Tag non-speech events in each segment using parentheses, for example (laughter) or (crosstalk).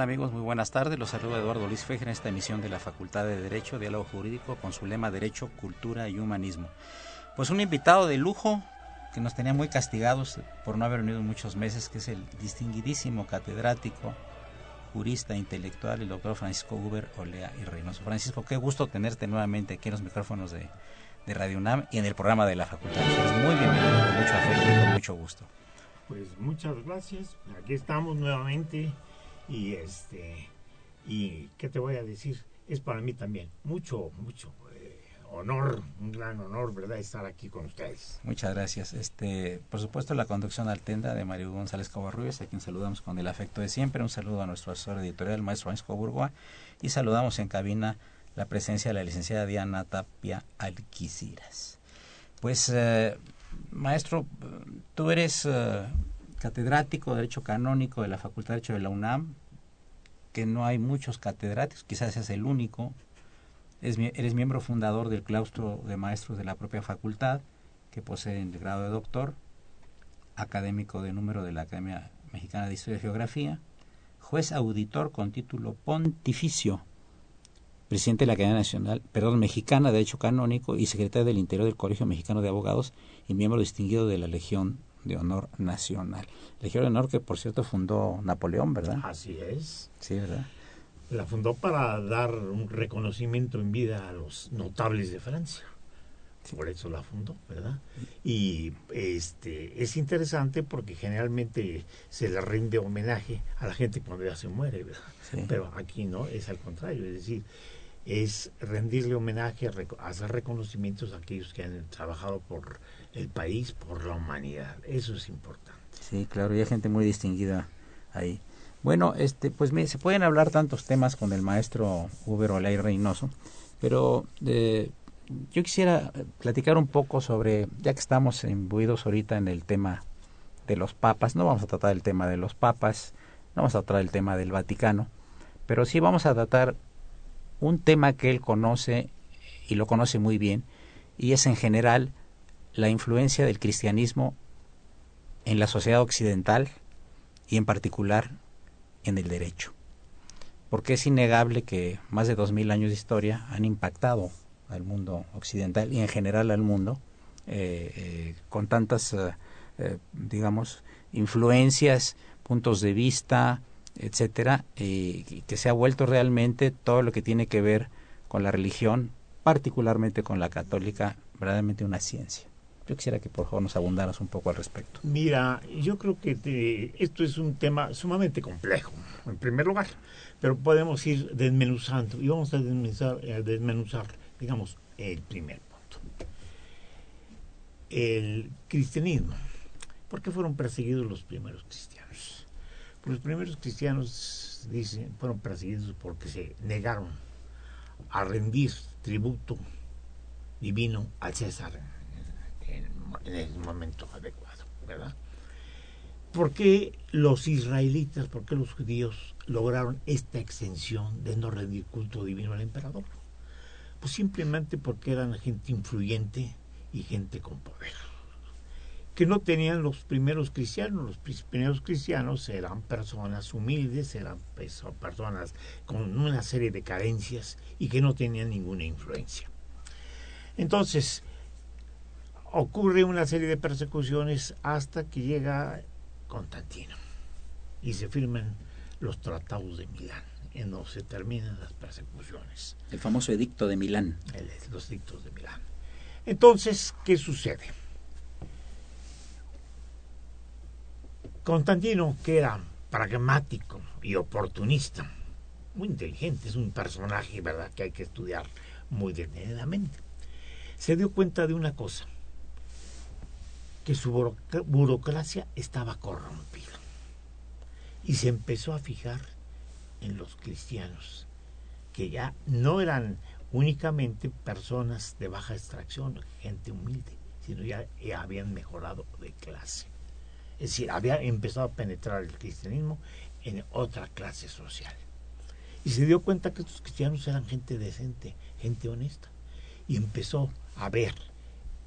Amigos? Muy buenas tardes. Los saluda Eduardo Luis Fejer en esta emisión de la Facultad de Derecho, Diálogo Jurídico, con su lema Derecho, Cultura y Humanismo. Pues un invitado de lujo que nos tenía muy castigados por no haber venido muchos meses, que es el distinguidísimo catedrático, jurista, intelectual, el doctor Francisco Uber Olea y Reynoso. Francisco, qué gusto tenerte nuevamente aquí en los micrófonos de, de Radio UNAM y en el programa de la Facultad. muy bienvenido, con mucho afecto y con mucho gusto. Pues muchas gracias. Aquí estamos nuevamente y este, y qué te voy a decir, es para mí también mucho, mucho eh, honor, un gran honor, ¿verdad?, estar aquí con ustedes. Muchas gracias. Este, por supuesto, la conducción altenda de Mario González Covarrubias, a quien saludamos con el afecto de siempre. Un saludo a nuestro asesor editorial, maestro Francisco Burgoa, y saludamos en cabina la presencia de la licenciada Diana Tapia Alquiciras. Pues, eh, maestro, tú eres eh, catedrático de Derecho Canónico de la Facultad de Derecho de la UNAM, que no hay muchos catedráticos, quizás seas el único. eres miembro fundador del claustro de maestros de la propia facultad, que posee el grado de doctor, académico de número de la Academia Mexicana de Historia y Geografía, juez auditor con título pontificio, presidente de la Academia Nacional, perdón, Mexicana de Derecho Canónico y secretario del Interior del Colegio Mexicano de Abogados y miembro distinguido de la Legión de Honor Nacional. Legión de Honor que por cierto fundó Napoleón, ¿verdad? Así es. Sí, ¿verdad? La fundó para dar un reconocimiento en vida a los notables de Francia. Por eso la fundó, ¿verdad? Y este es interesante porque generalmente se le rinde homenaje a la gente cuando ya se muere, ¿verdad? Pero aquí no, es al contrario, es decir, es rendirle homenaje, hacer reconocimientos a aquellos que han trabajado por el país, por la humanidad. Eso es importante. Sí, claro, y hay gente muy distinguida ahí. Bueno, este, pues se pueden hablar tantos temas con el maestro Uber Olay Reynoso, pero eh, yo quisiera platicar un poco sobre, ya que estamos imbuidos ahorita en el tema de los papas, no vamos a tratar el tema de los papas, no vamos a tratar el tema del Vaticano, pero sí vamos a tratar un tema que él conoce y lo conoce muy bien, y es en general la influencia del cristianismo en la sociedad occidental y en particular en el derecho. Porque es innegable que más de dos mil años de historia han impactado al mundo occidental y en general al mundo eh, eh, con tantas, eh, digamos, influencias, puntos de vista, etcétera, y que se ha vuelto realmente todo lo que tiene que ver con la religión, particularmente con la católica, verdaderamente una ciencia. Yo quisiera que por favor nos abundaras un poco al respecto. Mira, yo creo que esto es un tema sumamente complejo, en primer lugar, pero podemos ir desmenuzando y vamos a desmenuzar, a desmenuzar digamos, el primer punto. El cristianismo. ¿Por qué fueron perseguidos los primeros cristianos? Pues los primeros cristianos dicen fueron perseguidos porque se negaron a rendir tributo divino al César en el momento adecuado, ¿verdad? ¿Por qué los israelitas, por qué los judíos lograron esta exención de no rendir culto divino al emperador? Pues simplemente porque eran gente influyente y gente con poder. Que no tenían los primeros cristianos. Los primeros cristianos eran personas humildes, eran personas con una serie de carencias y que no tenían ninguna influencia. Entonces, ocurre una serie de persecuciones hasta que llega Constantino y se firman los tratados de Milán, en donde se terminan las persecuciones. El famoso edicto de Milán. El los edictos de Milán. Entonces, ¿qué sucede? Constantino, que era pragmático y oportunista, muy inteligente, es un personaje, ¿verdad?, que hay que estudiar muy detenidamente, se dio cuenta de una cosa, que su burocracia estaba corrompida. Y se empezó a fijar en los cristianos, que ya no eran únicamente personas de baja extracción, gente humilde, sino ya, habían mejorado de clase. Es decir, había empezado a penetrar el cristianismo en otra clase social. Y se dio cuenta que estos cristianos eran gente decente, gente honesta. Y empezó a ver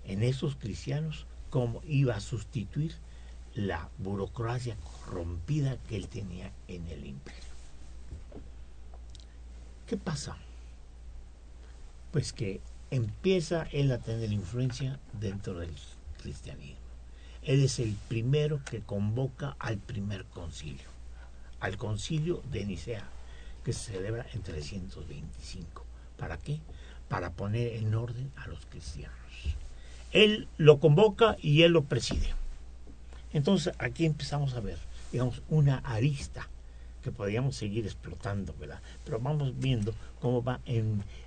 en esos cristianos cómo iba a sustituir la burocracia corrompida que él tenía en el imperio. ¿Qué pasa? Pues que empieza él a tener influencia dentro del cristianismo. Él es el primero que convoca al primer concilio, al concilio de Nicea, que se celebra en 325. ¿Para qué? Para poner en orden a los cristianos. Él lo convoca y él lo preside. Entonces aquí empezamos a ver, digamos, una arista que podríamos seguir explotando, ¿verdad? Pero vamos viendo cómo va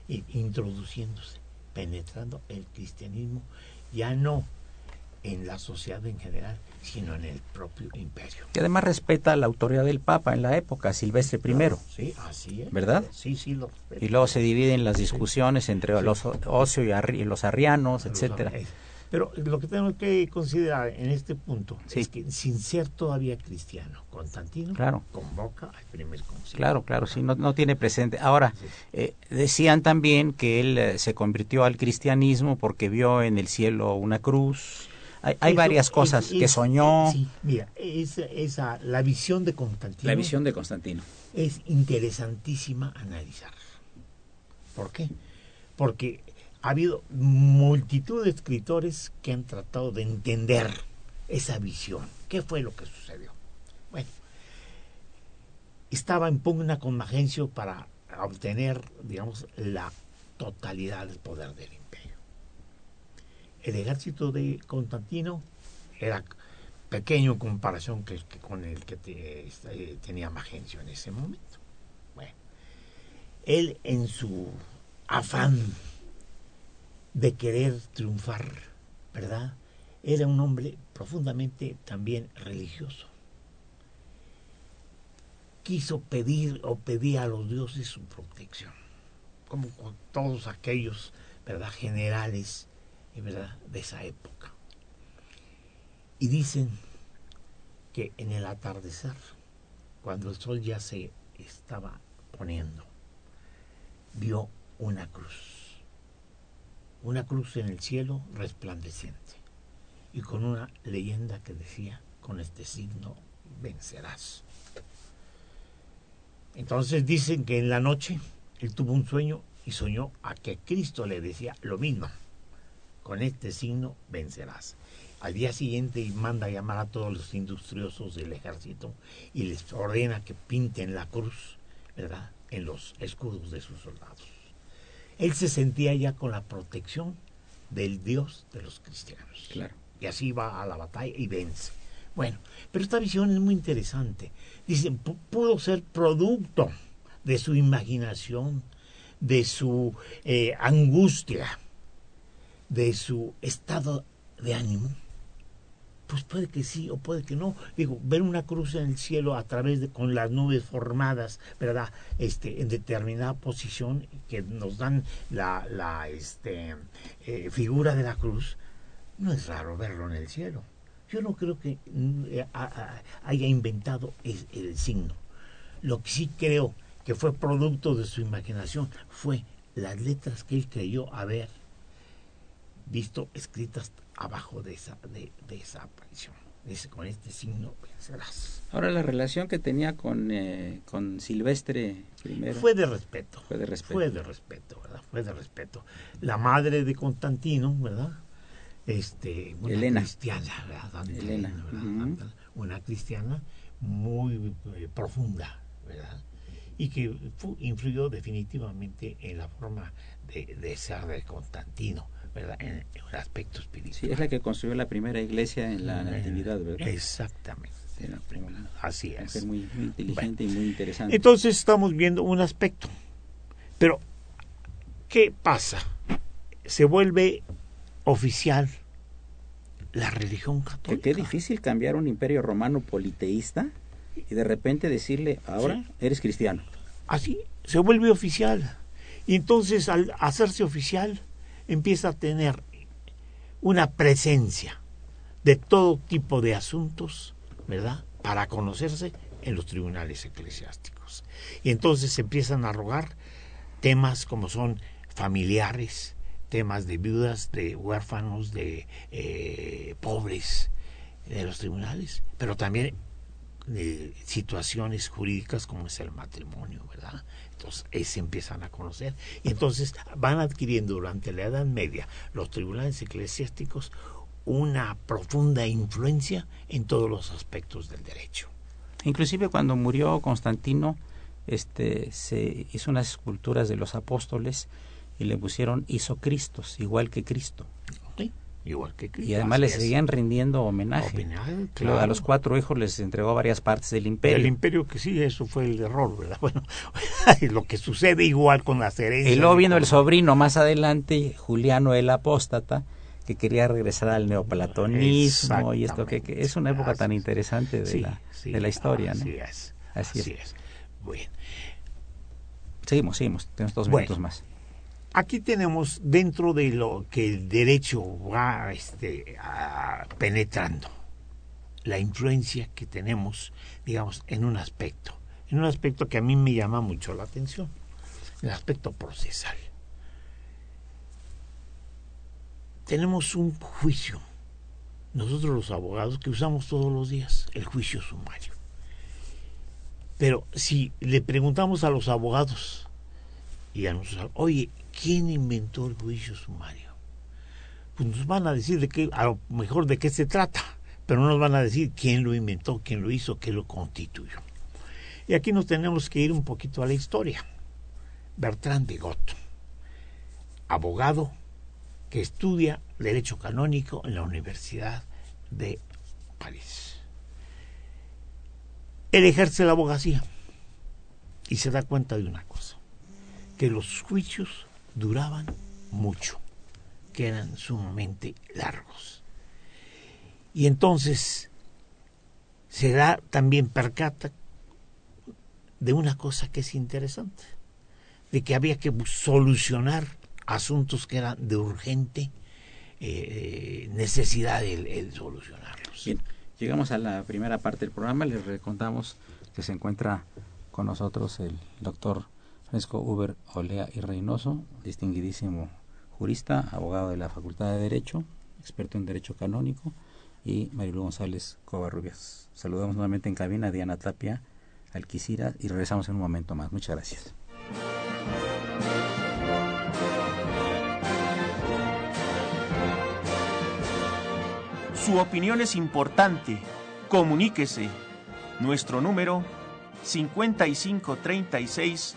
introduciéndose, penetrando el cristianismo, ya no en la sociedad en general, sino en el propio imperio. Y además respeta la autoridad del Papa en la época, Silvestre I. sí, así es. ¿Verdad? Sí, sí, lo Y luego se dividen las discusiones entre los ocio y, los arrianos, etcétera. Pero lo que tenemos que considerar en este punto es que sin ser todavía cristiano, Constantino convoca al primer concilio. Claro, claro, sí, no, no tiene presente. Ahora, eh, decían también que él eh, se convirtió al cristianismo porque vio en el cielo una cruz hay, varias cosas que soñó. mira, esa, esa, la visión de Constantino. La visión de Constantino. Es interesantísima analizar. ¿Por qué? Porque ha habido multitud de escritores que han tratado de entender esa visión. ¿Qué fue lo que sucedió? Bueno, estaba en pugna con Magencio para obtener, digamos, la totalidad del poder del el ejército de Constantino era pequeño en comparación con el que eh, tenía Magencio en ese momento. Bueno, él en su afán de querer triunfar, ¿verdad? Era un hombre profundamente también religioso. Quiso pedir o pedía a los dioses su protección, como con todos aquellos, ¿verdad? Generales ¿verdad? de esa época. Y dicen que en el atardecer, cuando el sol ya se estaba poniendo, vio una cruz, una cruz en el cielo resplandeciente y con una leyenda que decía, con este signo vencerás. Entonces dicen que en la noche él tuvo un sueño y soñó a que Cristo le decía lo mismo con este signo vencerás. Al día siguiente manda a llamar a todos los industriosos del ejército y les ordena que pinten la cruz, ¿verdad?, en los escudos de sus soldados. Él se sentía ya con la protección del Dios de los cristianos. Claro. Y así va a la batalla y vence. Bueno, pero esta visión es muy interesante. Dicen, pudo ser producto de su imaginación, de su eh, angustia, de su estado de ánimo? Pues puede que sí o puede que no. Digo, ver una cruz en el cielo a través de con las nubes formadas, ¿verdad? Este, en determinada posición que nos dan la, la este, eh, figura de la cruz, no es raro verlo en el cielo. Yo no creo que eh, haya inventado el signo. Lo que sí creo que fue producto de su imaginación fue las letras que él creyó haber visto escritas abajo de esa, de, esa aparición. Dice, con este signo vencerás. Ahora, la relación que tenía con, eh, con Silvestre primero. Fue de respeto. Fue de respeto. Fue de respeto, ¿verdad? Fue de respeto. La madre de Constantino, ¿verdad? Este, una cristiana, ¿verdad? Elena, Una cristiana muy eh, profunda, ¿verdad? y que influyó definitivamente en la forma de, de ser de Constantino, ¿verdad? En, un aspecto espiritual. Sí, es la que construyó la primera iglesia en la Natividad, ¿verdad? Exactamente. Así es. muy, inteligente y muy interesante. Entonces estamos viendo un aspecto. Pero, ¿qué pasa? Se vuelve oficial la religión católica. Qué difícil cambiar un imperio romano politeísta y de repente decirle, ahora eres cristiano. Así, se vuelve oficial. Y entonces al hacerse oficial empieza a tener una presencia de todo tipo de asuntos, ¿verdad? Para conocerse en los tribunales eclesiásticos. Y entonces se empiezan a rogar temas como son familiares, temas de viudas, de huérfanos, de eh, pobres de los tribunales, pero también de situaciones jurídicas como es el matrimonio, ¿verdad? Ahí se empiezan a conocer y entonces van adquiriendo durante la Edad Media los tribunales eclesiásticos una profunda influencia en todos los aspectos del derecho. Inclusive cuando murió Constantino, este, se hizo unas esculturas de los apóstoles y le pusieron Isocristos, igual que Cristo. Igual que. Y además le seguían rindiendo homenaje. A los cuatro hijos les entregó varias partes del imperio. El imperio que sí, eso fue el error, ¿verdad? (laughs) Bueno, (laughs) lo que sucede igual con las herencias. Y luego vino el sobrino más adelante, Juliano el Apóstata, que quería regresar al neoplatonismo y esto que, es una época tan interesante de, la, de la historia. Así es. Así, es. Bueno. Seguimos, seguimos. Tenemos dos minutos más. Aquí tenemos dentro de lo que el derecho va este, penetrando, la influencia que tenemos, digamos, en un aspecto, en un aspecto que a mí me llama mucho la atención, el aspecto procesal. Tenemos un juicio, nosotros los abogados, que usamos todos los días, el juicio sumario. Pero si le preguntamos a los abogados y a nosotros, oye, ¿quién inventó el juicio sumario? Pues nos van a decir de qué, a lo mejor de qué se trata, pero no nos van a decir quién lo inventó, quién lo hizo, qué lo constituyó. Y aquí nos tenemos que ir un poquito a la historia. Bertrand de Gott, abogado que estudia Derecho Canónico en la Universidad de París. Él ejerce la abogacía y se da cuenta de una cosa, que los juicios duraban mucho, que eran sumamente largos. Y entonces se da también percata de una cosa que es interesante, de que había que solucionar asuntos que eran de urgente eh, necesidad el, solucionarlos. Bien, llegamos a la primera parte del programa, les recontamos que se encuentra con nosotros el doctor Francisco Uber Olea y Reynoso, distinguidísimo jurista, abogado de la Facultad de Derecho, experto en Derecho Canónico, y Marilu González Covarrubias. Saludamos nuevamente en cabina a Diana Tapia, Alquicira, y regresamos en un momento más. Muchas gracias. Su opinión es importante. Comuníquese. Nuestro número 5536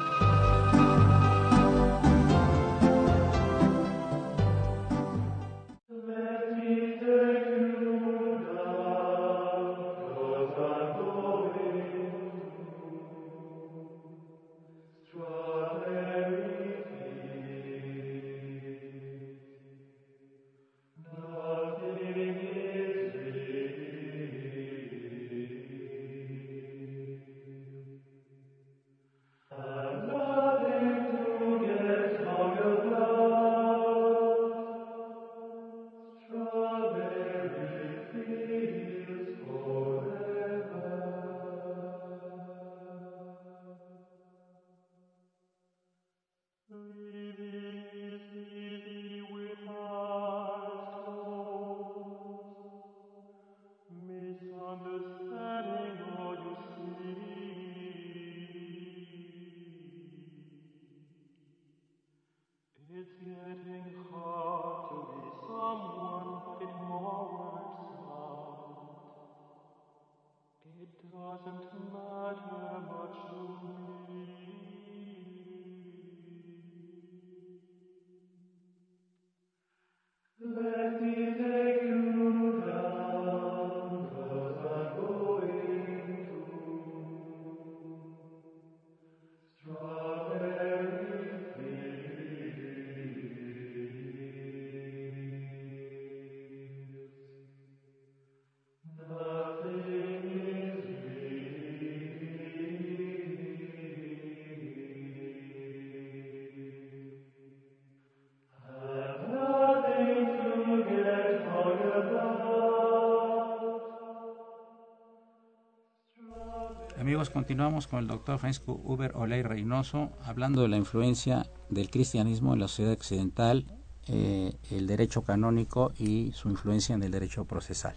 Amigos, continuamos con el doctor Francisco Uber Olay Reynoso hablando de la influencia del cristianismo en la sociedad occidental, eh, el derecho canónico y su influencia en el derecho procesal.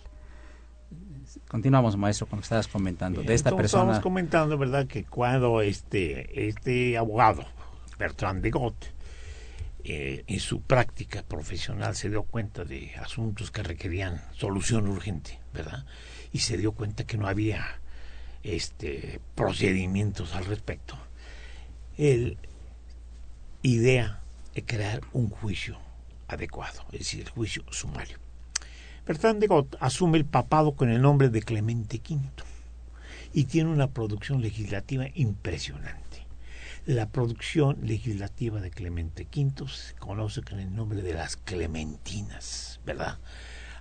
Continuamos, maestro, con lo que estabas comentando. De esta persona. Estamos comentando, ¿verdad?, que cuando este, este abogado, Bertrand de Gott, eh, en su práctica profesional se dio cuenta de asuntos que requerían solución urgente, ¿verdad? Y se dio cuenta que no había este, procedimientos al respecto. Él idea de crear un juicio adecuado, es decir, el juicio sumario. Bertrand de Gott asume el papado con el nombre de Clemente V y tiene una producción legislativa impresionante. La producción legislativa de Clemente V se conoce con el nombre de las Clementinas, ¿verdad?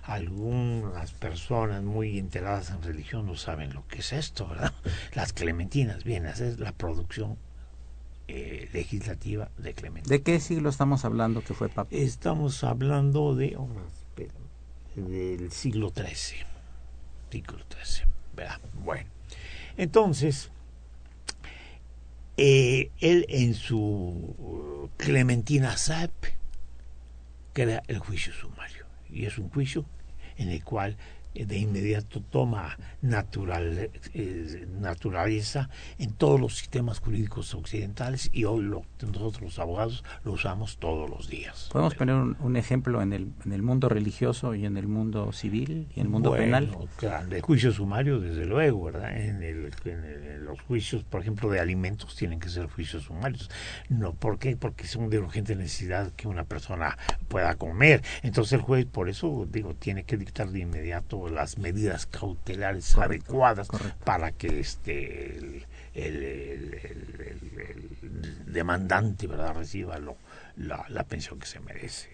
Algunas personas muy enteradas en religión no saben lo que es esto, ¿verdad? (laughs) Las Clementinas, bien, esa es la producción eh, legislativa de Clemente. ¿De qué siglo estamos hablando que fue Papa? Estamos hablando de oh, del siglo XIII. Siglo XIII, ¿verdad? Bueno, entonces eh, él en su Clementina Sap crea el juicio sumario y es un juicio en el cual de inmediato toma natural, eh, naturaleza en todos los sistemas jurídicos occidentales y hoy lo, nosotros los abogados lo usamos todos los días. ¿Podemos poner un, ejemplo en el, en el mundo religioso y en el mundo civil y en el mundo penal? Claro, el juicio sumario, desde luego, ¿verdad? En, el, en, los juicios, por ejemplo, de alimentos tienen que ser juicios sumarios. No, ¿Por qué? Porque son de urgente necesidad que una persona pueda comer. Entonces el juez, por eso digo, tiene que dictar de inmediato las medidas cautelares adecuadas para que este el, demandante verdad reciba lo, la, pensión que se merece.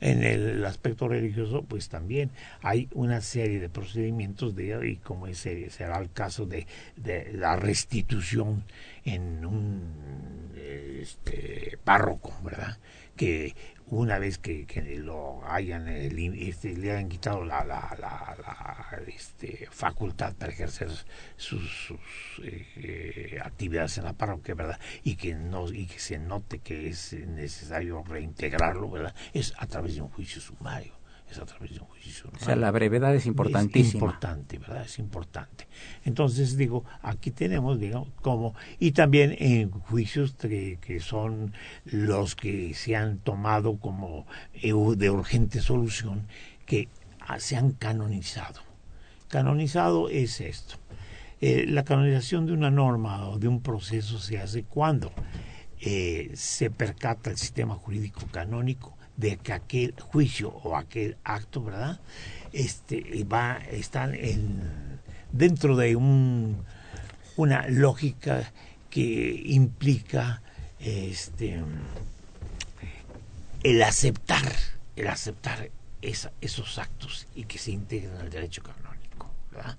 En el aspecto religioso, pues también hay una serie de procedimientos de, y como ese será el caso de, de la restitución en un este, párroco, ¿verdad? Que una vez que, lo hayan este, le hayan quitado la, la, la, este, facultad para ejercer sus, eh, actividades en la parroquia verdad y que no y que se note que es necesario reintegrarlo verdad es a través de un juicio sumario es a través de un juicio. O sea, la brevedad es importantísima. Es importante, ¿verdad? Es importante. Entonces, digo, aquí tenemos, digamos, como, y también en juicios que, que son los que se han tomado como de urgente solución, que se han canonizado. Canonizado es esto. Eh, la canonización de una norma o de un proceso se hace cuando eh, se percata el sistema jurídico canónico de que aquel juicio o aquel acto, ¿verdad? Este va están en dentro de un una lógica que implica este el aceptar, el aceptar esos actos y que se integren al derecho canónico, ¿verdad?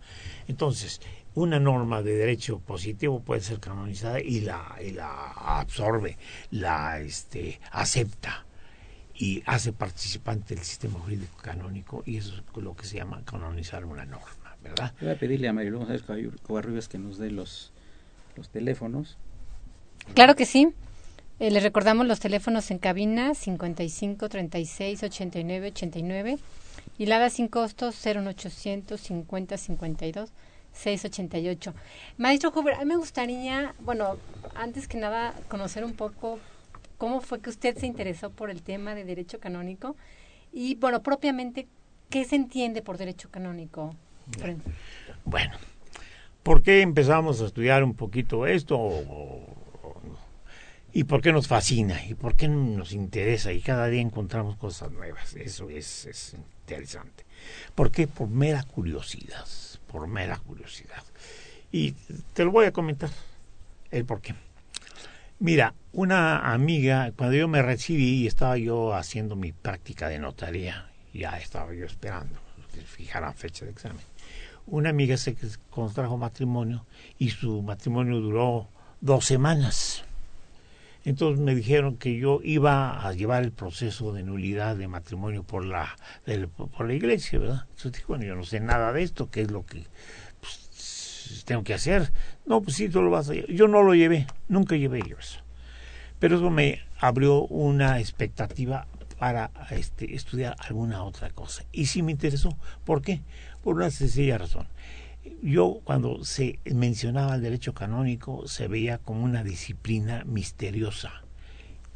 Entonces, una norma de derecho positivo puede ser canonizada y la, y la absorbe, la este, acepta y hace participante del sistema jurídico canónico y eso es lo que se llama canonizar una norma, ¿verdad? Voy a pedirle a María González Covarrubias que nos dé los, los teléfonos. Claro que sí. Eh, les recordamos los teléfonos en cabina 55 36 89 89 y la sin costos 01800 50 52 688. Maestro Huber, a mí me gustaría, bueno, antes que nada conocer un poco cómo fue que usted se interesó por el tema de derecho canónico y, bueno, propiamente, ¿qué se entiende por derecho canónico? Bueno, ¿por qué empezamos a estudiar un poquito esto? ¿Y por qué nos fascina? ¿Y por qué nos interesa? Y cada día encontramos cosas nuevas. Eso es, es interesante. ¿Por qué? Por mera curiosidad. Por mera curiosidad. Y te lo voy a comentar el por qué. Mira, una amiga, cuando yo me recibí y estaba yo haciendo mi práctica de notaría, ya estaba yo esperando que fijaran fecha de examen. Una amiga se contrajo matrimonio y su matrimonio duró dos semanas. Entonces me dijeron que yo iba a llevar el proceso de nulidad de matrimonio por la, por la iglesia, ¿verdad? Entonces dije, bueno, yo no sé nada de esto, ¿qué es lo que pues tengo que hacer. No, pues sí, tú lo vas a llevar. Yo no lo llevé, nunca llevé yo eso. Pero eso me abrió una expectativa para este, estudiar alguna otra cosa. Y sí me interesó. ¿Por qué? Por una sencilla razón. Yo cuando se mencionaba el derecho canónico se veía como una disciplina misteriosa,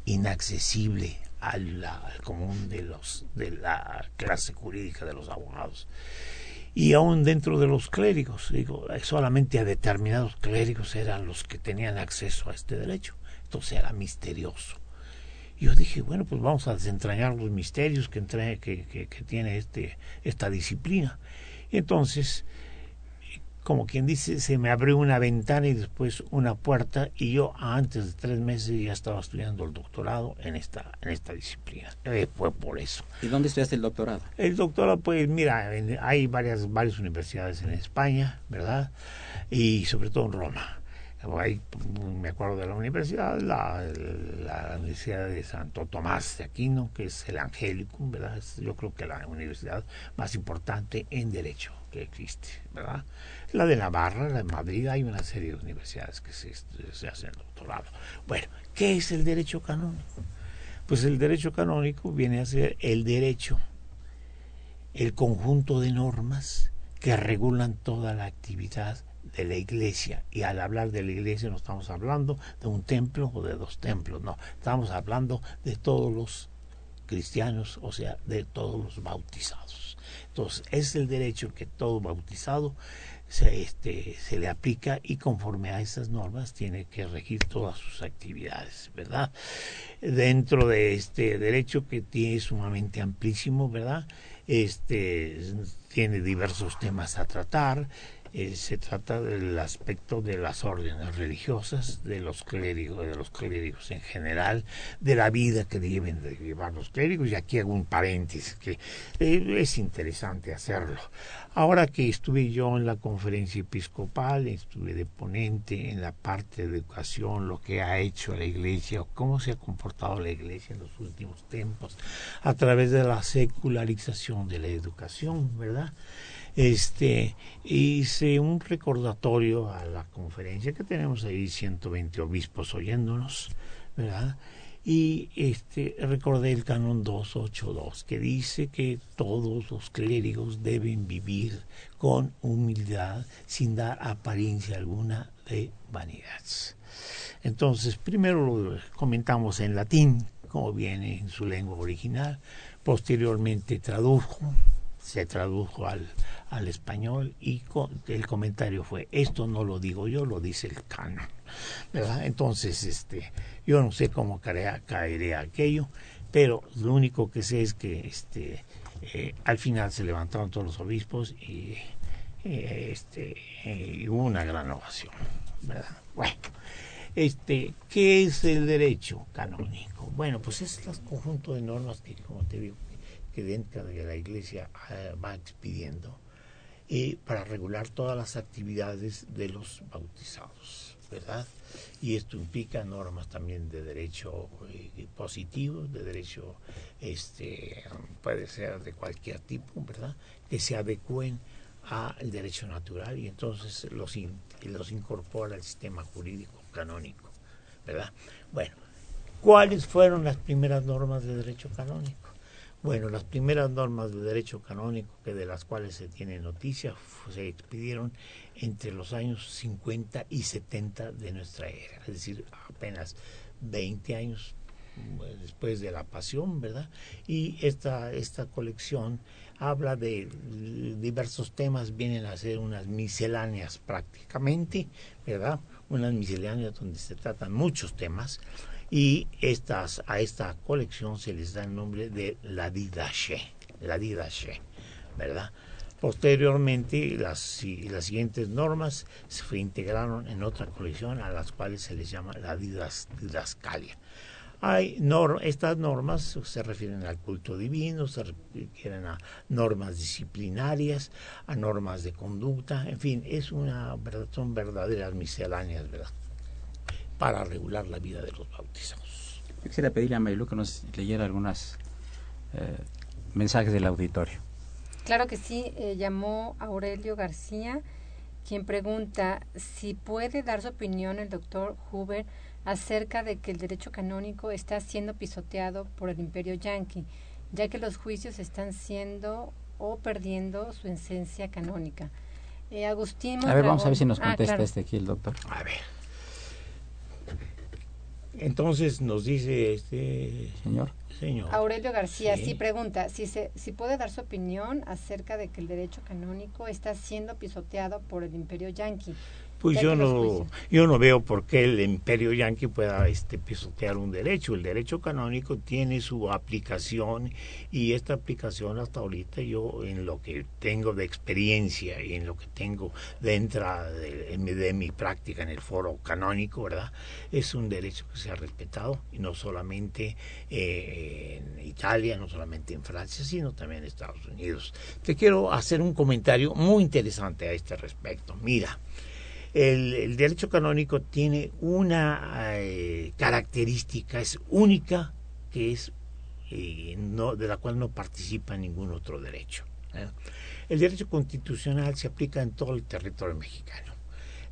inaccesible al, al común de los de la clase jurídica de los abogados y aún dentro de los clérigos, digo, solamente a determinados clérigos eran los que tenían acceso a este derecho. Entonces era misterioso. Yo dije, bueno, pues vamos a desentrañar los misterios que, que, que, que tiene este, esta disciplina. Y entonces como quien dice, se me abrió una ventana y después una puerta y yo antes de tres meses ya estaba estudiando el doctorado en esta, en esta disciplina. Eh, fue por eso. ¿Y dónde estudiaste el doctorado? El doctorado, pues mira, hay varias, varias universidades en España, ¿verdad? Y sobre todo en Roma. Me acuerdo de la universidad, la, Universidad de Santo Tomás de Aquino, que es el Angelicum, ¿verdad? yo creo que la universidad más importante en Derecho que existe, ¿verdad? La de Navarra, la de Madrid, hay una serie de universidades que se, se hacen doctorado. Bueno, ¿qué es el derecho canónico? Pues el derecho canónico viene a ser el derecho, el conjunto de normas que regulan toda la actividad de la iglesia. Y al hablar de la iglesia no estamos hablando de un templo o de dos templos, no, estamos hablando de todos los cristianos, o sea, de todos los bautizados. Entonces, es el derecho que todo bautizado se, este, se le aplica y conforme a esas normas tiene que regir todas sus actividades, ¿verdad? Dentro de este derecho que tiene sumamente amplísimo, ¿verdad? Este tiene diversos temas a tratar, eh, se trata del aspecto de las órdenes religiosas, de los clérigos, de los clérigos en general, de la vida que deben de llevar los clérigos, y aquí hago un paréntesis que eh, es interesante hacerlo. Ahora que estuve yo en la conferencia episcopal, estuve de ponente en la parte de educación, lo que ha hecho la iglesia, cómo se ha comportado la iglesia en los últimos tiempos, a través de la secularización de la educación, ¿verdad? Este hice un recordatorio a la conferencia que tenemos ahí 120 obispos oyéndonos, ¿verdad? Y este recordé el canon 282 que dice que todos los clérigos deben vivir con humildad sin dar apariencia alguna de vanidad. Entonces, primero lo comentamos en latín, como viene en su lengua original, posteriormente tradujo, se tradujo al, al español y el comentario fue esto no lo digo yo lo dice el canon verdad entonces este yo no sé cómo caería, caería aquello pero lo único que sé es que este eh, al final se levantaron todos los obispos y eh, este hubo una gran ovación verdad bueno este qué es el derecho canónico bueno pues es el conjunto de normas que como te digo que dentro de la iglesia eh, va expidiendo y para regular todas las actividades de los bautizados, ¿verdad? Y esto implica normas también de derecho eh, positivo, de derecho, este, puede ser de cualquier tipo, ¿verdad? Que se adecúen al derecho natural y entonces los, los incorpora al sistema jurídico canónico, ¿verdad? Bueno, ¿cuáles fueron las primeras normas de derecho canónico? Bueno, las primeras normas de derecho canónico que de las cuales se tiene noticia se expidieron entre los años 50 y 70 de nuestra era, es decir, apenas 20 años después de la pasión, ¿verdad? Y esta, esta colección habla de diversos temas, vienen a ser unas misceláneas prácticamente, ¿verdad? Unas misceláneas donde se tratan muchos temas y estas, a esta colección se les da el nombre de la Didache, la Didache, ¿verdad? Posteriormente, las, las siguientes normas se integraron en otra colección a las cuales se les llama la didascalia. Hay estas normas se refieren al culto divino, se refieren a normas disciplinarias, a normas de conducta, en fin, es una, son verdaderas misceláneas, ¿verdad? Para regular la vida de los bautizados. Yo quisiera pedirle a Marilu que nos leyera algunos eh, mensajes del auditorio. Claro que sí, eh, llamó Aurelio García quien pregunta si puede dar su opinión el doctor Huber acerca de que el derecho canónico está siendo pisoteado por el imperio yanqui, ya que los juicios están siendo o perdiendo su esencia canónica. Eh, Agustín A ver, vamos a ver si nos Ah, contesta claro. este aquí el doctor. A ver. Entonces nos dice este Señor. señor. Aurelio García Sí. sí, pregunta si, se, si puede dar su opinión acerca de que el derecho canónico está siendo pisoteado por el imperio yanqui. Pues yo no, yo no veo por qué el imperio yanqui pueda este, pisotear un derecho. El derecho canónico tiene su aplicación y esta aplicación hasta ahorita yo en lo que tengo de experiencia y en lo que tengo dentro de, de mi práctica en el foro canónico, ¿verdad? Es un derecho que se ha respetado y no solamente eh, en Italia, no solamente en Francia, sino también en Estados Unidos. Te quiero hacer un comentario muy interesante a este respecto. Mira, el, derecho canónico tiene una eh, característica, es única, que es eh, de la cual no participa ningún otro derecho. ¿eh? El derecho constitucional se aplica en todo el territorio mexicano.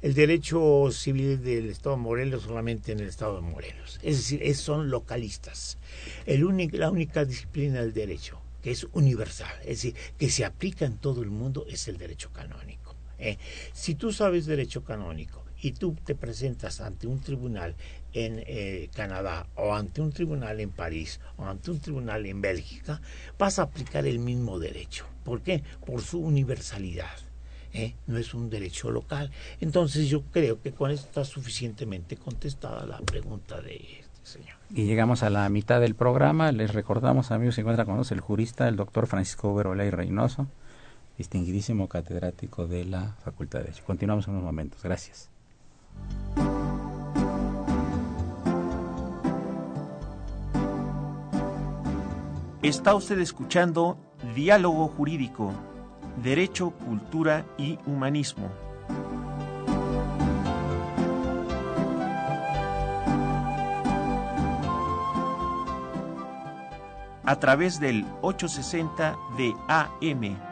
El derecho civil del Estado de Morelos solamente en el Estado de Morelos. Es decir, es- son localistas. El único- la única disciplina del derecho que es universal, es decir, que se aplica en todo el mundo, es el derecho canónico. ¿Eh? Si tú sabes derecho canónico y tú te presentas ante un tribunal en eh, Canadá o ante un tribunal en París o ante un tribunal en Bélgica, vas a aplicar el mismo derecho. ¿Por qué? Por su universalidad. ¿eh? No es un derecho local. Entonces yo creo que con esto está suficientemente contestada la pregunta de este señor. Y llegamos a la mitad del programa. Les recordamos, amigos, se encuentra con nosotros el jurista, el doctor Francisco Verolay Reynoso, distinguidísimo catedrático de la Facultad de Derecho. Continuamos en unos momentos. Gracias. Está usted escuchando Diálogo Jurídico, Derecho, Cultura y Humanismo. A través del 860 de AM.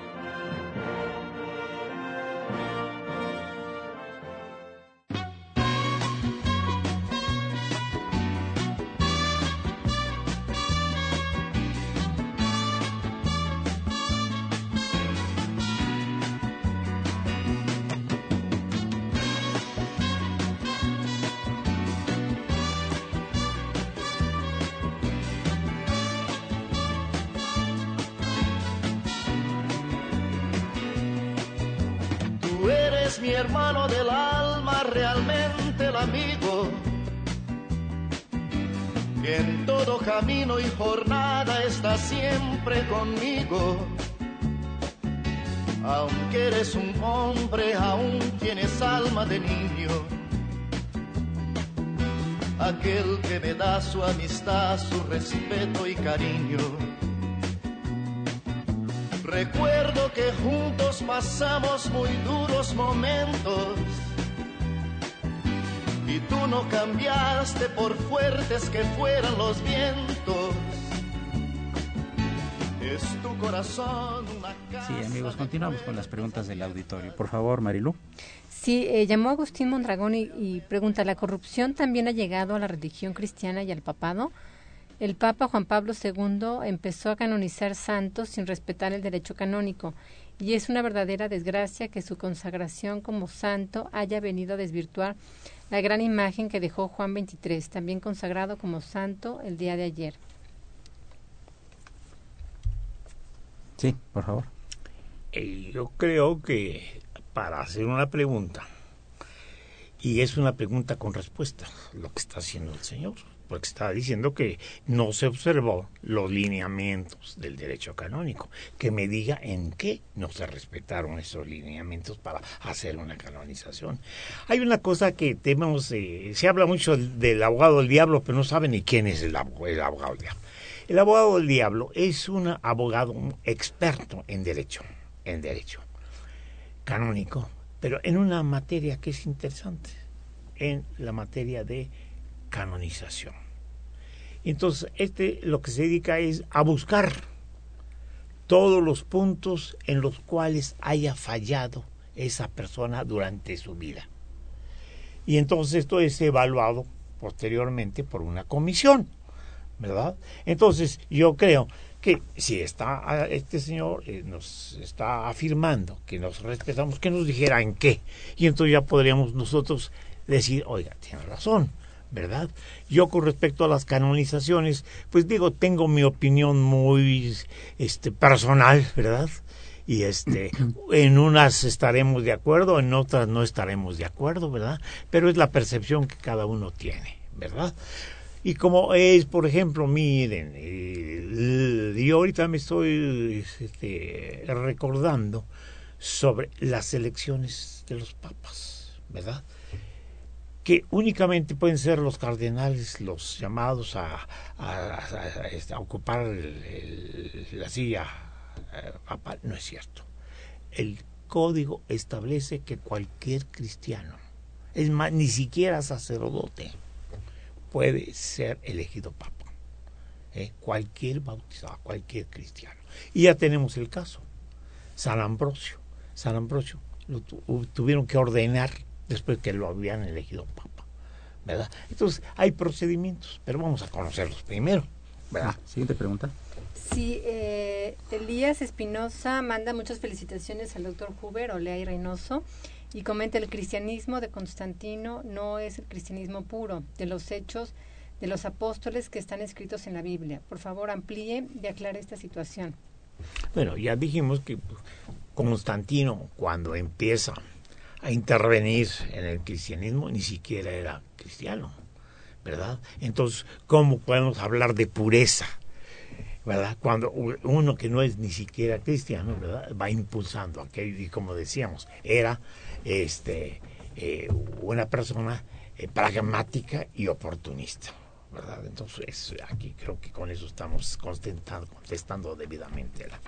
Aquel que me da su amistad, su respeto y cariño. Recuerdo que juntos pasamos muy duros momentos y tú no cambiaste por fuertes que fueran los vientos. Es tu corazón una casa Sí, amigos, continuamos con las preguntas del auditorio. Por favor, Marilú. Sí, eh, llamó Agustín Mondragón y, y pregunta, ¿la corrupción también ha llegado a la religión cristiana y al papado? El Papa Juan Pablo II empezó a canonizar santos sin respetar el derecho canónico y es una verdadera desgracia que su consagración como santo haya venido a desvirtuar la gran imagen que dejó Juan XXIII, también consagrado como santo el día de ayer. Sí, por favor. Eh, yo creo que para hacer una pregunta, y es una pregunta con respuesta, lo que está haciendo el señor, porque está diciendo que no se observó los lineamientos del derecho canónico, que me diga en qué no se respetaron esos lineamientos para hacer una canonización. Hay una cosa que tenemos, eh, se habla mucho del, abogado del diablo, pero no sabe ni quién es el, abo- el abogado del diablo. El abogado del diablo es un abogado experto en derecho, en derecho canónico, pero en una materia que es interesante, en la materia de canonización. Entonces, este lo que se dedica es a buscar todos los puntos en los cuales haya fallado esa persona durante su vida. Y entonces esto es evaluado posteriormente por una comisión, ¿verdad? Entonces yo creo que si está ah, este señor eh, nos está afirmando que nos respetamos, que nos dijera en qué. Y entonces ya podríamos nosotros decir, oiga, tiene razón, ¿verdad? Yo con respecto a las canonizaciones, pues digo, tengo mi opinión muy este personal, ¿verdad? Y este (clears throat) en unas estaremos de acuerdo, en otras no estaremos de acuerdo, ¿verdad? Pero es la percepción que cada uno tiene, ¿verdad? Y como es, por ejemplo, miren, eh, yo ahorita me estoy este, recordando sobre las elecciones de los papas, ¿verdad? Que únicamente pueden ser los cardenales los llamados a, este, ocupar la silla eh, papal. No es cierto. El código establece que cualquier cristiano, es más, ni siquiera sacerdote, puede ser elegido papa. ¿eh? Cualquier bautizado, cualquier cristiano. Y ya tenemos el caso. San Ambrosio. San Ambrosio lo tuvieron que ordenar después que lo habían elegido papa. ¿Verdad? Entonces hay procedimientos, pero vamos a conocerlos primero. ¿verdad? Siguiente pregunta. Sí, eh, Elías Espinosa manda muchas felicitaciones al doctor Huber, Olea y Reynoso y comenta el cristianismo de Constantino no es el cristianismo puro de los hechos de los apóstoles que están escritos en la Biblia. Por favor, amplíe y aclare esta situación. Bueno, ya dijimos que Constantino cuando empieza a intervenir en el cristianismo ni siquiera era cristiano, ¿verdad? Entonces, ¿cómo podemos hablar de pureza? ¿Verdad? Cuando uno que no es ni siquiera cristiano, ¿verdad? Va impulsando aquello y como decíamos, era este, eh, una persona eh, pragmática y oportunista. ¿verdad? Entonces, aquí creo que con eso estamos contestando, contestando debidamente. La...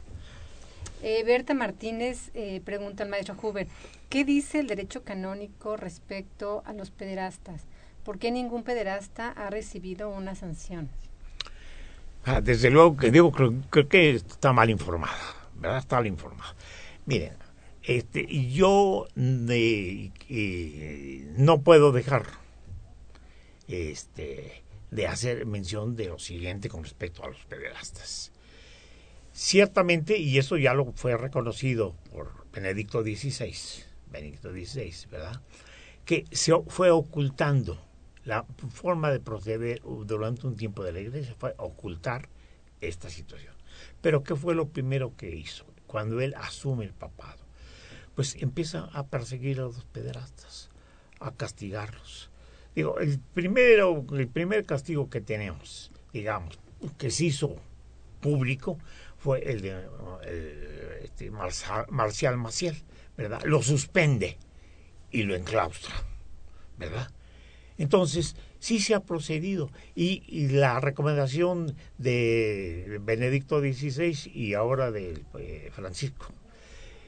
Eh, Berta Martínez pregunta al maestro Huber, ¿qué dice el derecho canónico respecto a los pederastas? ¿Por qué ningún pederasta ha recibido una sanción? Ah, desde luego que digo, creo, que está mal informada, ¿verdad? Está mal informada. Miren, este, yo no puedo dejar este, de hacer mención de lo siguiente con respecto a los pederastas. Ciertamente, y eso ya lo fue reconocido por Benedicto XVI, Benedicto XVI, ¿verdad? Que se fue ocultando la forma de proceder durante un tiempo de la iglesia fue ocultar esta situación. Pero ¿qué fue lo primero que hizo cuando él asume el papado? pues empieza a perseguir a los pederastas, a castigarlos. Digo, el primero, el primer castigo que tenemos, digamos, que se hizo público, fue el de este, Marcial, Maciel, ¿verdad? Lo suspende y lo enclaustra, ¿verdad? Entonces, sí se ha procedido. Y, la recomendación de Benedicto XVI y ahora de eh, Francisco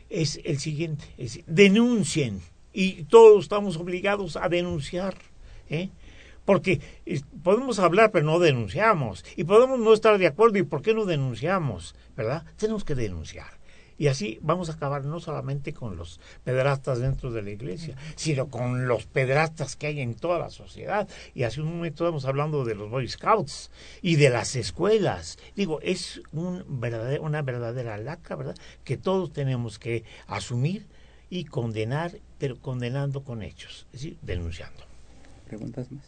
es el siguiente, es, denuncien y todos estamos obligados a denunciar, ¿eh? porque podemos hablar pero no denunciamos y podemos no estar de acuerdo y por qué no denunciamos, ¿verdad? Tenemos que denunciar. Y así vamos a acabar no solamente con los pedrastas dentro de la iglesia, sino con los pedrastas que hay en toda la sociedad. Y hace un momento estamos hablando de los Boy Scouts y de las escuelas. Digo, es un una verdadera laca, ¿verdad? Que todos tenemos que asumir y condenar, pero condenando con hechos, es decir, denunciando. ¿Preguntas más?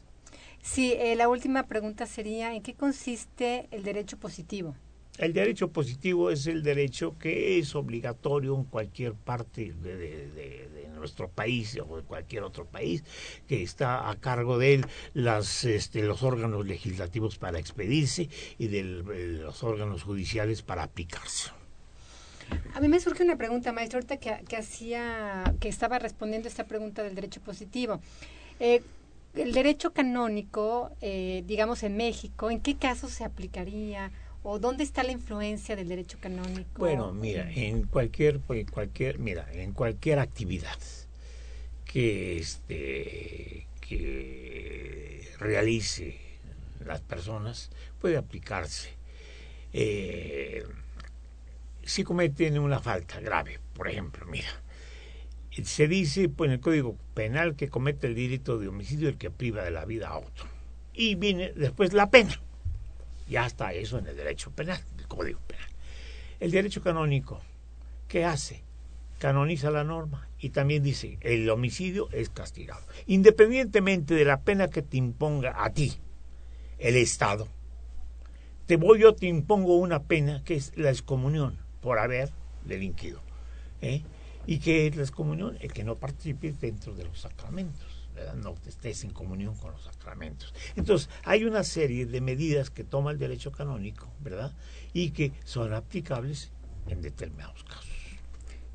Sí, eh, la última pregunta sería, ¿en qué consiste el derecho positivo? El derecho positivo es el derecho que es obligatorio en cualquier parte de, nuestro país o de cualquier otro país que está a cargo de él las, este, los órganos legislativos para expedirse y de los órganos judiciales para aplicarse. A mí me surge una pregunta, maestro, ahorita que, hacía, que estaba respondiendo esta pregunta del derecho positivo. Eh, el derecho canónico, eh, digamos en México, ¿en qué casos se aplicaría? O dónde está la influencia del derecho canónico? Bueno, mira, en cualquier, cualquier, mira, en cualquier actividad que este que realice las personas puede aplicarse. Eh, si cometen una falta grave, por ejemplo, mira, se dice pues, en el Código Penal que comete el delito de homicidio el que priva de la vida a otro. Y viene después la pena. Ya está eso en el derecho penal, el Código Penal. El derecho canónico, ¿qué hace? Canoniza la norma y también dice, el homicidio es castigado. Independientemente de la pena que te imponga a ti, el Estado, te voy yo te impongo una pena que es la excomunión por haber delinquido. ¿eh? Y que es la excomunión el que no participe dentro de los sacramentos, ¿verdad? no estés en comunión con los sacramentos. Entonces, hay una serie de medidas que toma el derecho canónico, ¿verdad? Y que son aplicables en determinados casos.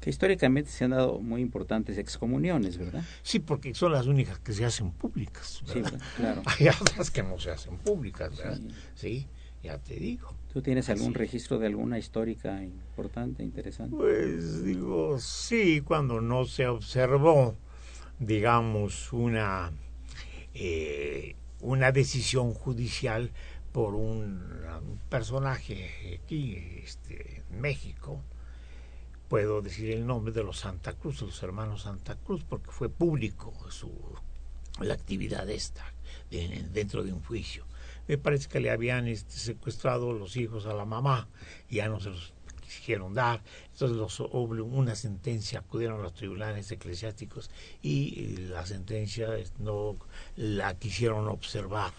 Que históricamente se han dado muy importantes excomuniones, ¿verdad? Sí, porque son las únicas que se hacen públicas. ¿verdad? Sí, claro. (laughs) Hay otras que no se hacen públicas, ¿verdad? Sí. sí ya te digo. ¿Tú tienes algún registro de alguna histórica importante, interesante? Pues digo, sí, cuando no se observó, digamos, una, eh, una decisión judicial por un, personaje aquí este, en México, puedo decir el nombre de los Santa Cruz, los hermanos Santa Cruz, porque fue público su, la actividad esta de, dentro de un juicio. Me parece que le habían este, secuestrado los hijos a la mamá y ya no se los quisieron dar. Entonces los, una sentencia, acudieron a los tribunales eclesiásticos y la sentencia no la quisieron observar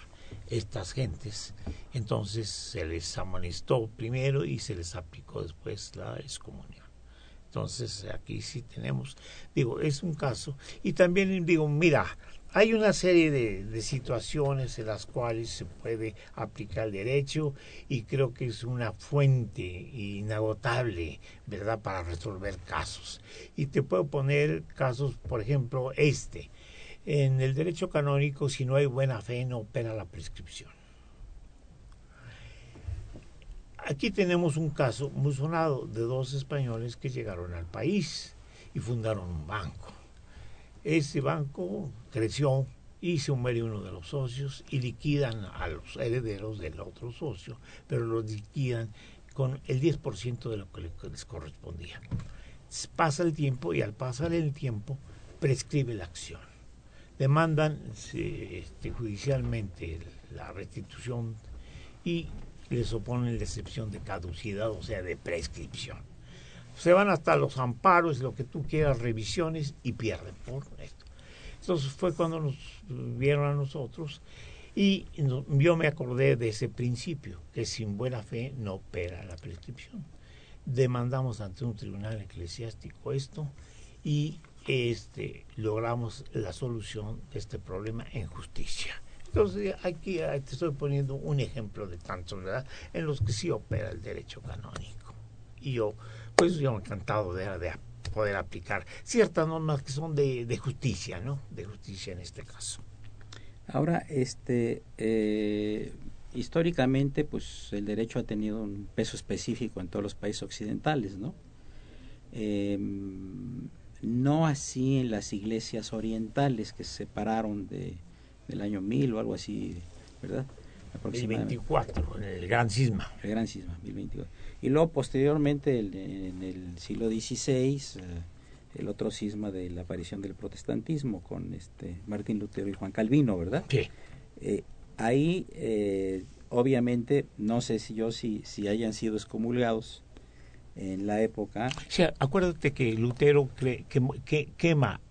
estas gentes. Entonces se les amonestó primero y se les aplicó después la excomunión. Entonces aquí sí tenemos, digo, es un caso. Y también digo, mira, hay una serie de, situaciones en las cuales se puede aplicar el derecho y creo que es una fuente inagotable, ¿verdad?, para resolver casos. Y te puedo poner casos, por ejemplo, este. En el derecho canónico, si no hay buena fe, no opera la prescripción. Aquí tenemos un caso muy sonado de dos españoles que llegaron al país y fundaron un banco ese banco creció y se muere uno de los socios y liquidan a los herederos del otro socio, pero los liquidan con el 10% de lo que les correspondía. Pasa el tiempo y al pasar el tiempo prescribe la acción. Demandan este, judicialmente la restitución y les oponen la excepción de caducidad, o sea, de prescripción se van hasta los amparos, lo que tú quieras, revisiones y pierden por esto. Entonces fue cuando nos vieron a nosotros y yo me acordé de ese principio, que sin buena fe no opera la prescripción. Demandamos ante un tribunal eclesiástico esto y este logramos la solución de este problema en justicia. Entonces aquí te estoy poniendo un ejemplo de tantos, ¿verdad? En los que sí opera el derecho canónico. Y yo pues yo encantado de, de poder aplicar ciertas normas que son de, de, justicia, ¿no? De justicia en este caso. Ahora, este, eh, históricamente, pues el derecho ha tenido un peso específico en todos los países occidentales, ¿no? Eh, no así en las iglesias orientales que se separaron de, del año 1000 o algo así, ¿verdad? Aproximadamente. 1024, el gran cisma. El gran cisma, 1024. Y luego posteriormente en el siglo XVI, eh, el otro cisma de la aparición del protestantismo con este Martín Lutero y Juan Calvino, ¿verdad? Sí. Eh, ahí, eh, obviamente, no sé si yo si, si hayan sido excomulgados en la época. Sí, acuérdate que Lutero que, quema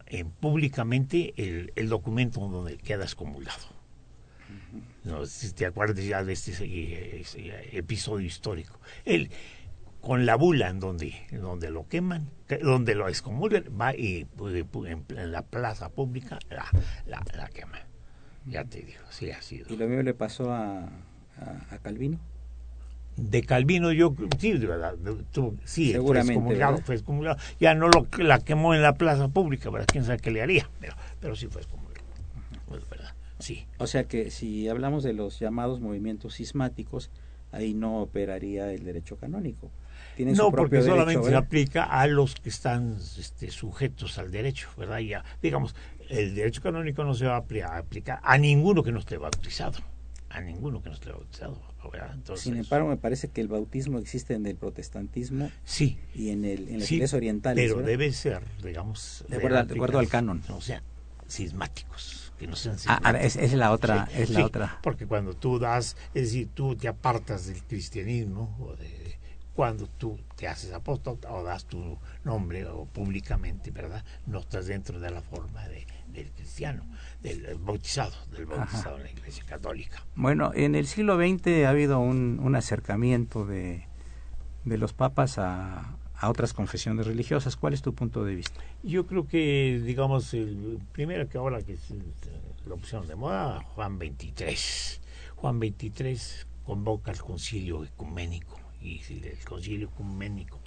públicamente el, el documento donde queda excomulgado. No si te acuerdas ya de este, episodio histórico. Él, con la bula en donde, donde lo queman, donde lo excomulgan, va y pues, en, la plaza pública la, la, la quema. Ya te digo, sí ha sido. ¿Y lo mismo le pasó a, a, Calvino? De Calvino yo sí, de verdad, sí, Seguramente, fue excomulgado, fue excomulgado. Ya no lo la quemó en la plaza pública, ¿verdad? quién sabe qué le haría, pero, pero sí fue excomulgado. Pues, ¿verdad? Sí. O sea que si hablamos de los llamados movimientos sismáticos, ahí no operaría el derecho canónico. no, porque solamente se aplica a los que están este, sujetos al derecho, ¿verdad? Ya, digamos, el derecho canónico no se va a aplicar a ninguno que no esté bautizado. a ninguno que no esté bautizado. Entonces, Sin embargo, me parece que el bautismo existe en el protestantismo sí, y en, el, en las sí, iglesias orientales. Pero debe ser, digamos, de acuerdo, de acuerdo al canon. O sea, sismáticos. Que no sean ah, ah es, es, la otra, sí, es la sí, otra. Porque cuando tú das, es decir, tú te apartas del cristianismo o de, cuando tú te haces apóstol o das tu nombre o públicamente, ¿verdad? No estás dentro de la forma de, del cristiano, del bautizado, del bautizado Ajá. en la Iglesia Católica. Bueno, en el siglo XX ha habido un, un acercamiento de, de los papas a, a, otras confesiones religiosas. ¿Cuál es tu punto de vista? Yo creo que, digamos, primero que ahora que es la opción de moda, Juan 23. Juan 23 convoca al concilio ecuménico y el concilio ecuménico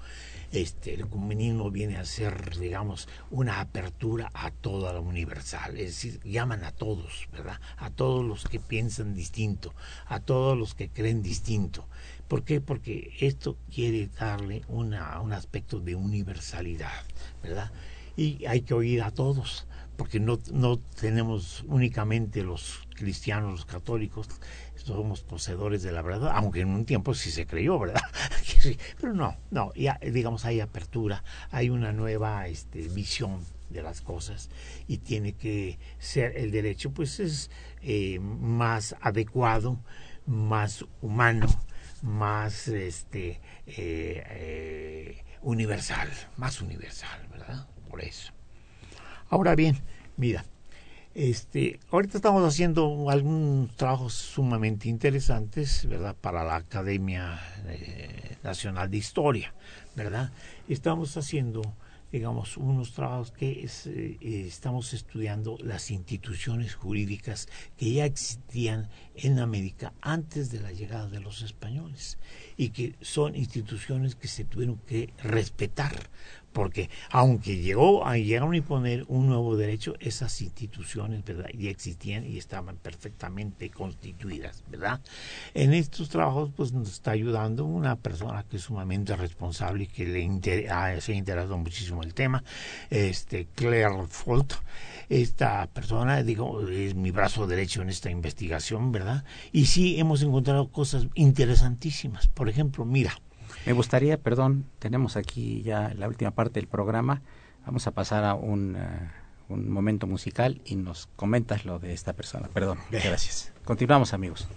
este, el ecumenismo viene a ser, digamos, una apertura a toda la universal, es decir, llaman a todos, ¿verdad? A todos los que piensan distinto, a todos los que creen distinto. ¿Por qué? Porque esto quiere darle una, un aspecto de universalidad, ¿verdad? Y hay que oír a todos, porque no, no tenemos únicamente los cristianos, los católicos, somos poseedores de la verdad, aunque en un tiempo sí se creyó, ¿verdad? (laughs) Pero no, no, ya digamos hay apertura, hay una nueva este, visión de las cosas y tiene que ser el derecho pues es eh, más adecuado, más humano, más este eh, eh, universal, más universal, ¿verdad? Por eso. Ahora bien, mira, este, ahorita estamos haciendo algunos trabajos sumamente interesantes, ¿verdad? Para la Academia eh, Nacional de Historia, ¿verdad? Estamos haciendo, digamos, unos trabajos que es, estamos estudiando las instituciones jurídicas que ya existían en América antes de la llegada de los españoles y que son instituciones que se tuvieron que respetar porque aunque llegó a llegaron a imponer un nuevo derecho, esas instituciones ¿verdad? ya existían y estaban perfectamente constituidas, ¿verdad? En estos trabajos pues nos está ayudando una persona que es sumamente responsable y que le inter ah, se ha interesado muchísimo el tema, este Claire Folt. Esta persona, digo, es mi brazo derecho en esta investigación, ¿verdad? Y sí hemos encontrado cosas interesantísimas. Por ejemplo, mira, me gustaría, perdón, tenemos aquí ya la última parte del programa. Vamos a pasar a un, uh, un momento musical y nos comentas lo de esta persona. Perdón, Bien. gracias. Continuamos, amigos.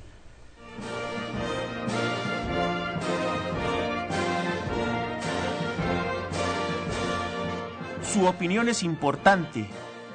Su opinión es importante.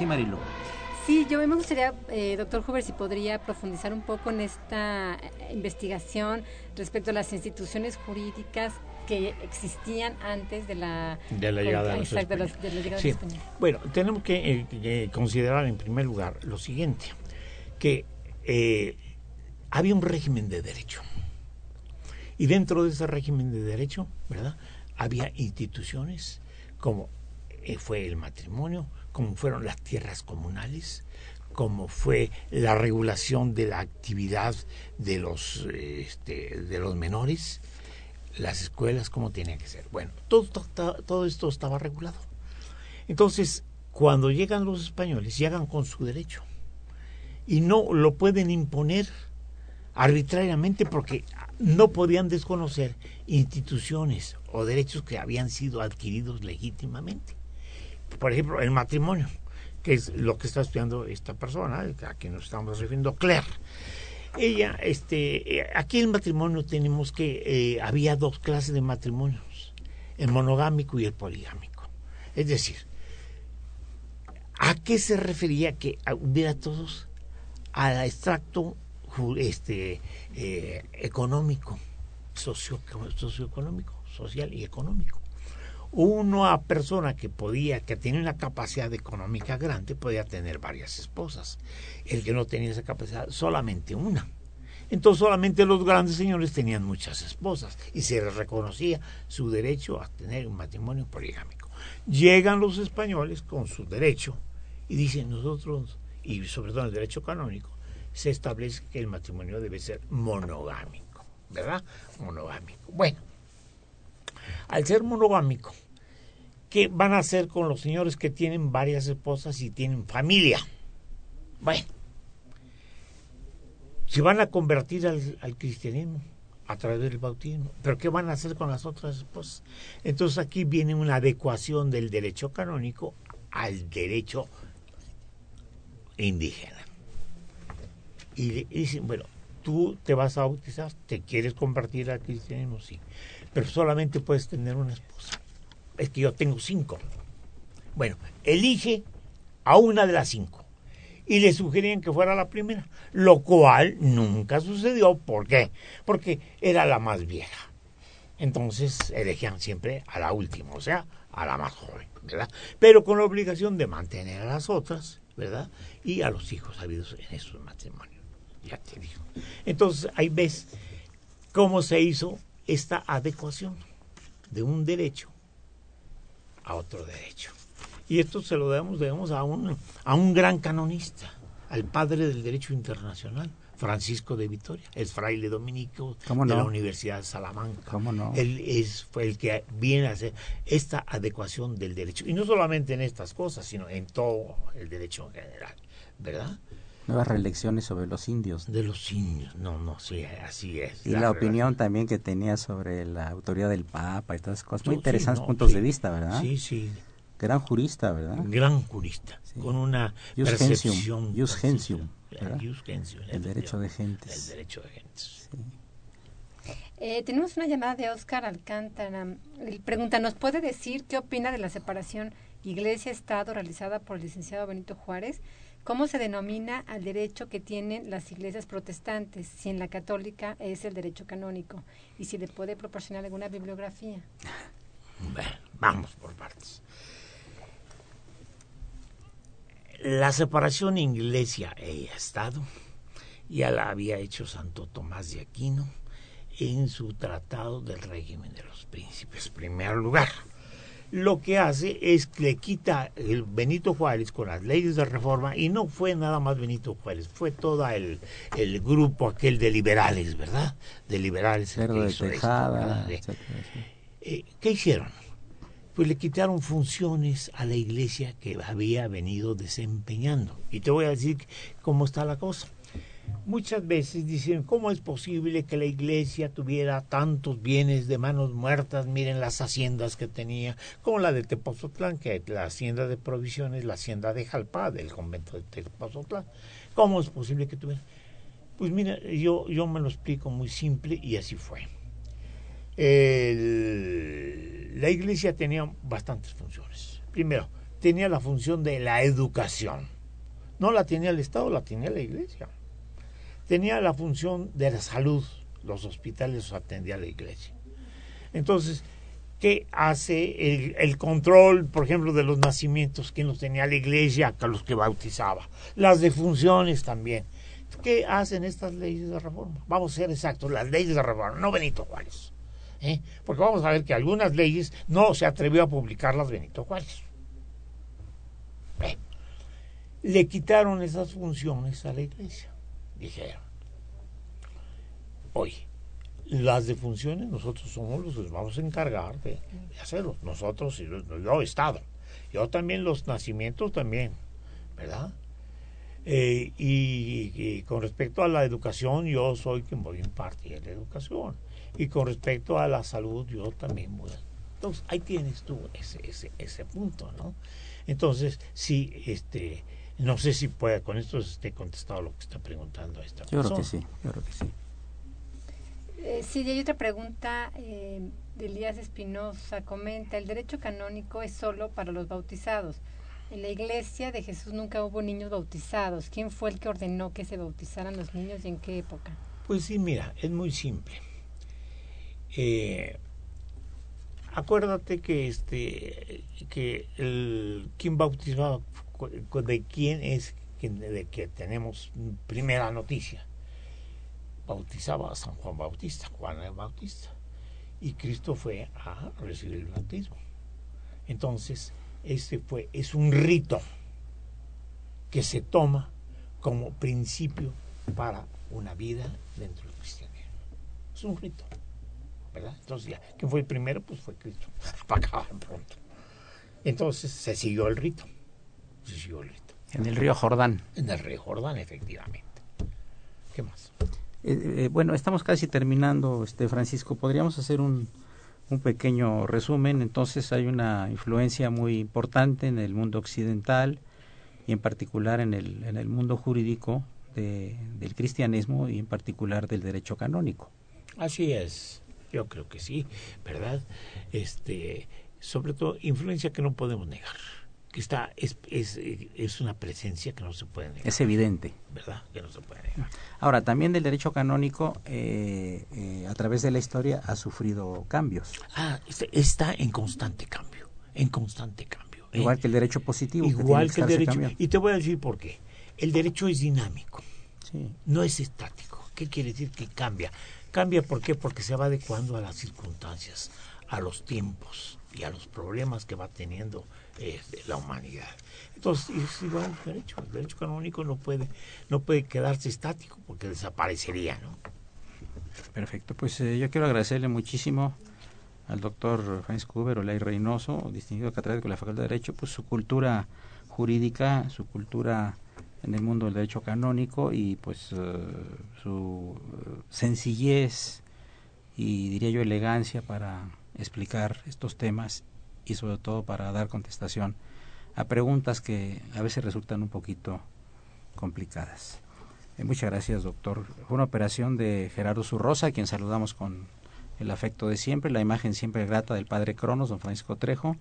Sí, Marilu. Sí, yo me gustaría, eh, doctor Huber, si podría profundizar un poco en esta investigación respecto a las instituciones jurídicas que existían antes de la, de la llegada de los exacto, de, los, de la llegada sí. de España. Bueno, tenemos que, eh, que, considerar en primer lugar lo siguiente, que eh, había un régimen de derecho. Y dentro de ese régimen de derecho, ¿verdad? Había instituciones como eh, fue el matrimonio, como fueron las tierras comunales, como fue la regulación de la actividad de los, este, de los menores, las escuelas, cómo tenía que ser. Bueno, todo, todo, todo esto estaba regulado. Entonces, cuando llegan los españoles, llegan con su derecho y no lo pueden imponer arbitrariamente porque no podían desconocer instituciones o derechos que habían sido adquiridos legítimamente. Por ejemplo, el matrimonio, que es lo que está estudiando esta persona, a quien nos estamos refiriendo, Claire. Ella, este, aquí el matrimonio tenemos que eh, había dos clases de matrimonios, el monogámico y el poligámico. Es decir, ¿a qué se refería que hubiera todos al extracto este, eh, económico, socio, socioeconómico, social y económico. Una persona que podía, que tenía una capacidad económica grande, podía tener varias esposas. El que no tenía esa capacidad, solamente una. Entonces solamente los grandes señores tenían muchas esposas y se les reconocía su derecho a tener un matrimonio poligámico. Llegan los españoles con su derecho y dicen nosotros, y sobre todo el derecho canónico, se establece que el matrimonio debe ser monogámico, ¿verdad? Monogámico. Bueno, al ser monogámico, ¿qué van a hacer con los señores que tienen varias esposas y tienen familia? Bueno, se van a convertir al, cristianismo a través del bautismo. Pero ¿qué van a hacer con las otras esposas? Entonces aquí viene una adecuación del derecho canónico al derecho indígena y, dicen, bueno, tú te vas a bautizar, te quieres convertir al cristianismo, sí, pero solamente puedes tener una esposa. Es que yo tengo cinco. Bueno, elige a una de las cinco. Y le sugerían que fuera la primera, lo cual nunca sucedió. ¿Por qué? Porque era la más vieja. Entonces elegían siempre a la última, o sea, a la más joven, ¿verdad? Pero con la obligación de mantener a las otras, ¿verdad? Y a los hijos habidos en esos matrimonios. Ya te digo. Entonces, ahí ves cómo se hizo esta adecuación de un derecho a otro derecho. Y esto se lo debemos, debemos a, un, a un gran canonista, al padre del derecho internacional, Francisco de Vitoria, es fraile dominico de la Universidad de Salamanca. Él es, fue el que viene a hacer esta adecuación del derecho. Y no solamente en estas cosas, sino en todo el derecho en general, ¿verdad? Nuevas reelecciones sobre los indios. De los indios, no, no, sí, así es. Y la, opinión también que tenía sobre la autoridad del Papa y todas esas cosas. Muy interesantes puntos de vista, ¿verdad? Sí, sí. Gran jurista, ¿verdad? Gran jurista, con una percepción. Jus gentium, el derecho de gentes. El derecho de gentes. Eh, tenemos una llamada de Oscar Alcántara. Pregunta, ¿nos puede decir qué opina de la separación Iglesia-Estado realizada por el licenciado Benito Juárez? ¿Cómo se denomina al derecho que tienen las iglesias protestantes, si en la católica es el derecho canónico? Y si le puede proporcionar alguna bibliografía. (laughs) Vamos por partes. La separación iglesia e Estado ya la había hecho Santo Tomás de Aquino en su tratado del régimen de los príncipes, primer lugar lo que hace es que le quita el Benito Juárez con las leyes de reforma y no fue nada más Benito Juárez, fue todo el, el grupo aquel de liberales, ¿verdad? De liberales. de Tejada, eh, ¿Qué hicieron? Pues le quitaron funciones a la iglesia que había venido desempeñando. Y te voy a decir cómo está la cosa muchas veces dicen, ¿cómo es posible que la iglesia tuviera tantos bienes de manos muertas? Miren las haciendas que tenía, como la de Tepozotlán, que la hacienda de provisiones, la hacienda de Jalpá, del convento de Tepozotlán. ¿Cómo es posible que tuviera? Pues mira, yo, yo me lo explico muy simple y así fue. la iglesia tenía bastantes funciones. Primero, tenía la función de la educación. No la tenía el Estado, la tenía la iglesia tenía la función de la salud. Los hospitales atendía la iglesia. Entonces, ¿qué hace el, control, por ejemplo, de los nacimientos? ¿Quién los tenía la iglesia? A los que bautizaba. Las defunciones también. ¿Qué hacen estas leyes de reforma? Vamos a ser exactos, las leyes de reforma, no Benito Juárez. ¿eh? Porque vamos a ver que algunas leyes no se atrevió a publicarlas Benito Juárez. le quitaron esas funciones a la iglesia. Dijeron, oye, las defunciones nosotros somos los que vamos a encargar de, hacerlo. Nosotros, y yo, Estado. Yo también los nacimientos también, ¿verdad? Eh, y, y, con respecto a la educación, yo soy quien voy a impartir la educación. Y con respecto a la salud, yo también voy a... Entonces, ahí tienes tú ese, ese, ese punto, ¿no? Entonces, sí, este, no sé si puede, con esto esté contestado lo que está preguntando esta yo persona. Creo que sí, yo creo que sí. Eh, sí, y hay otra pregunta eh, de Elías Espinosa. Comenta, el derecho canónico es solo para los bautizados. En la iglesia de Jesús nunca hubo niños bautizados. ¿Quién fue el que ordenó que se bautizaran los niños y en qué época? Pues sí, mira, es muy simple. Eh, acuérdate que este que el quien bautizaba de quién es de que tenemos primera noticia bautizaba a San Juan Bautista, Juan el Bautista, y Cristo fue a recibir el bautismo. Entonces, este fue, es un rito que se toma como principio para una vida dentro del cristianismo. Es un rito, ¿verdad? Entonces, ya, ¿quién fue el primero? Pues fue Cristo, (laughs) para pronto. Entonces, se siguió el rito, se siguió el rito. En el río Jordán. En el río Jordán, efectivamente. ¿Qué más? Eh, eh, bueno, estamos casi terminando, este Francisco. Podríamos hacer un, un pequeño resumen. Entonces hay una influencia muy importante en el mundo occidental y en particular en el, en el mundo jurídico de, del cristianismo y en particular del derecho canónico. Así es, yo creo que sí, ¿verdad? Este, sobre todo influencia que no podemos negar que está es, es, es, una presencia que no se puede negar. Es evidente. ¿Verdad? Que no se puede negar. Ahora, también del derecho canónico, eh, eh, a través de la historia, ha sufrido cambios. Ah, está en constante cambio, en constante cambio. ¿eh? Igual que el derecho positivo. Igual que, que el derecho. Cambiando. Y te voy a decir por qué. El derecho es dinámico, sí. no es estático. ¿Qué quiere decir que cambia? Cambia, ¿por qué? Porque se va adecuando a las circunstancias, a los tiempos y a los problemas que va teniendo eh, la humanidad. Entonces, es igual el derecho. El derecho canónico no puede, no puede quedarse estático porque desaparecería, ¿no? Perfecto. Pues eh, yo quiero agradecerle muchísimo al doctor Francisco Uber Olay Reynoso, distinguido catedrático de la Facultad de Derecho, pues su cultura jurídica, su cultura en el mundo del derecho canónico y pues uh, su sencillez y diría yo elegancia para explicar estos temas y sobre todo para dar contestación a preguntas que a veces resultan un poquito complicadas. Eh, muchas gracias, doctor. Fue una operación de Gerardo Zurrosa, a quien saludamos con el afecto de siempre, la imagen siempre grata del padre Cronos, don Francisco Trejo,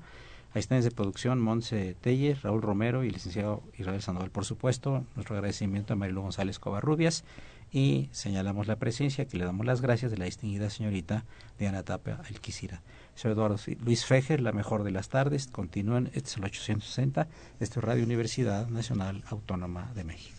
asistentes de producción Monse Teller, Raúl Romero y el licenciado Israel Sandoval. Por supuesto, nuestro agradecimiento a Marilu González Covarrubias y señalamos la presencia, que le damos las gracias de la distinguida señorita Diana Tapia Alquicira. Soy Eduardo Luis Fejer, la mejor de las tardes. Continúen, este es el 860, esto es Radio Universidad Nacional Autónoma de México.